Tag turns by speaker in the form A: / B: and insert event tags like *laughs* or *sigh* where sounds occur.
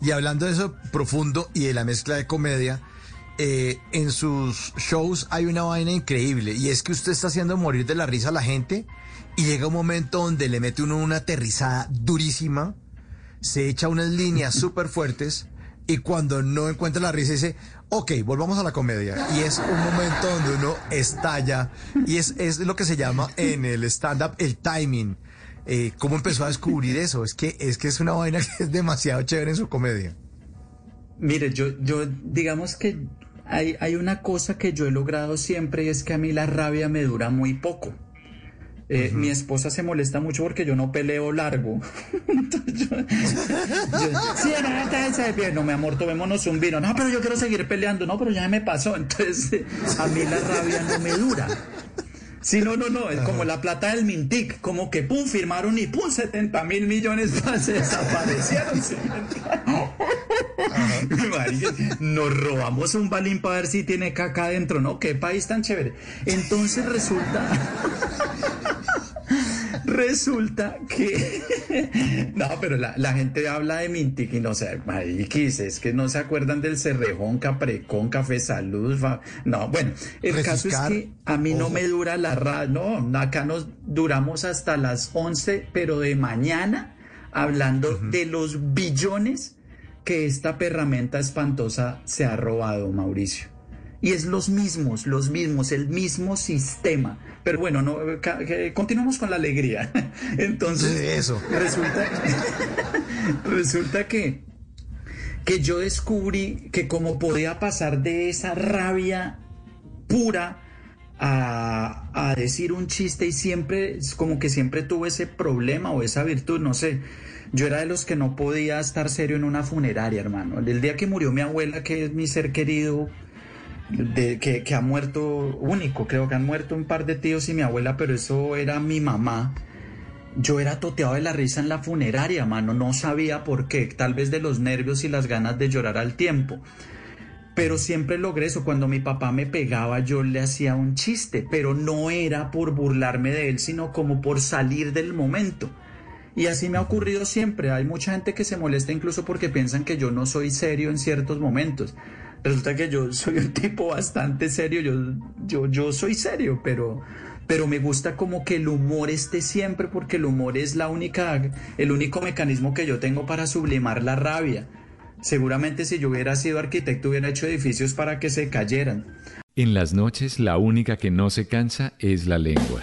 A: Y hablando de eso profundo y de la mezcla de comedia, eh, en sus shows hay una vaina increíble y es que usted está haciendo morir de la risa a la gente y llega un momento donde le mete uno una aterrizada durísima, se echa unas líneas *laughs* súper fuertes y cuando no encuentra la risa dice, ok, volvamos a la comedia. Y es un momento donde uno estalla y es, es lo que se llama en el stand-up el timing. Eh, ¿Cómo empezó a descubrir eso? Es que, es que es una vaina *laughs* que es demasiado chévere en su comedia.
B: Mire, yo, yo digamos que hay, hay una cosa que yo he logrado siempre y es que a mí la rabia me dura muy poco. Eh, Mi esposa se molesta mucho porque yo no peleo largo. *laughs* Entonces yo, yo, sí, no, mi amor, tomémonos un vino. No, pero yo quiero seguir peleando. No, pero ya me pasó. Entonces, eh, a mí la rabia no me dura. Sí, no, no, no, es como la plata del Mintic, como que pum, firmaron y pum, 70 mil millones se desaparecieron. *laughs* *laughs* Nos robamos un balín para ver si tiene caca adentro, ¿no? Qué país tan chévere. Entonces resulta. Resulta que. *laughs* No, pero la, la, gente habla de Mintic y no sé, mariquis, es que no se acuerdan del Cerrejón, Caprecón, Café Salud. Fa... No, bueno, el caso es que a mí no me dura la radio. No, acá nos duramos hasta las 11, pero de mañana, hablando de los billones que esta perramenta espantosa se ha robado, Mauricio. Y es los mismos, los mismos, el mismo sistema. Pero bueno, no, continuamos con la alegría. *laughs* Entonces,
A: eso.
B: resulta, *laughs* resulta que, que yo descubrí que como podía pasar de esa rabia pura a, a decir un chiste y siempre, es como que siempre tuve ese problema o esa virtud, no sé. Yo era de los que no podía estar serio en una funeraria, hermano. El día que murió mi abuela, que es mi ser querido, de, que, que ha muerto único, creo que han muerto un par de tíos y mi abuela, pero eso era mi mamá. Yo era toteado de la risa en la funeraria, mano, no sabía por qué, tal vez de los nervios y las ganas de llorar al tiempo. Pero siempre logré eso, cuando mi papá me pegaba yo le hacía un chiste, pero no era por burlarme de él, sino como por salir del momento. Y así me ha ocurrido siempre. Hay mucha gente que se molesta incluso porque piensan que yo no soy serio en ciertos momentos. Resulta que yo soy un tipo bastante serio, yo, yo, yo soy serio, pero, pero me gusta como que el humor esté siempre porque el humor es la única, el único mecanismo que yo tengo para sublimar la rabia. Seguramente si yo hubiera sido arquitecto hubiera hecho edificios para que se cayeran.
C: En las noches la única que no se cansa es la lengua.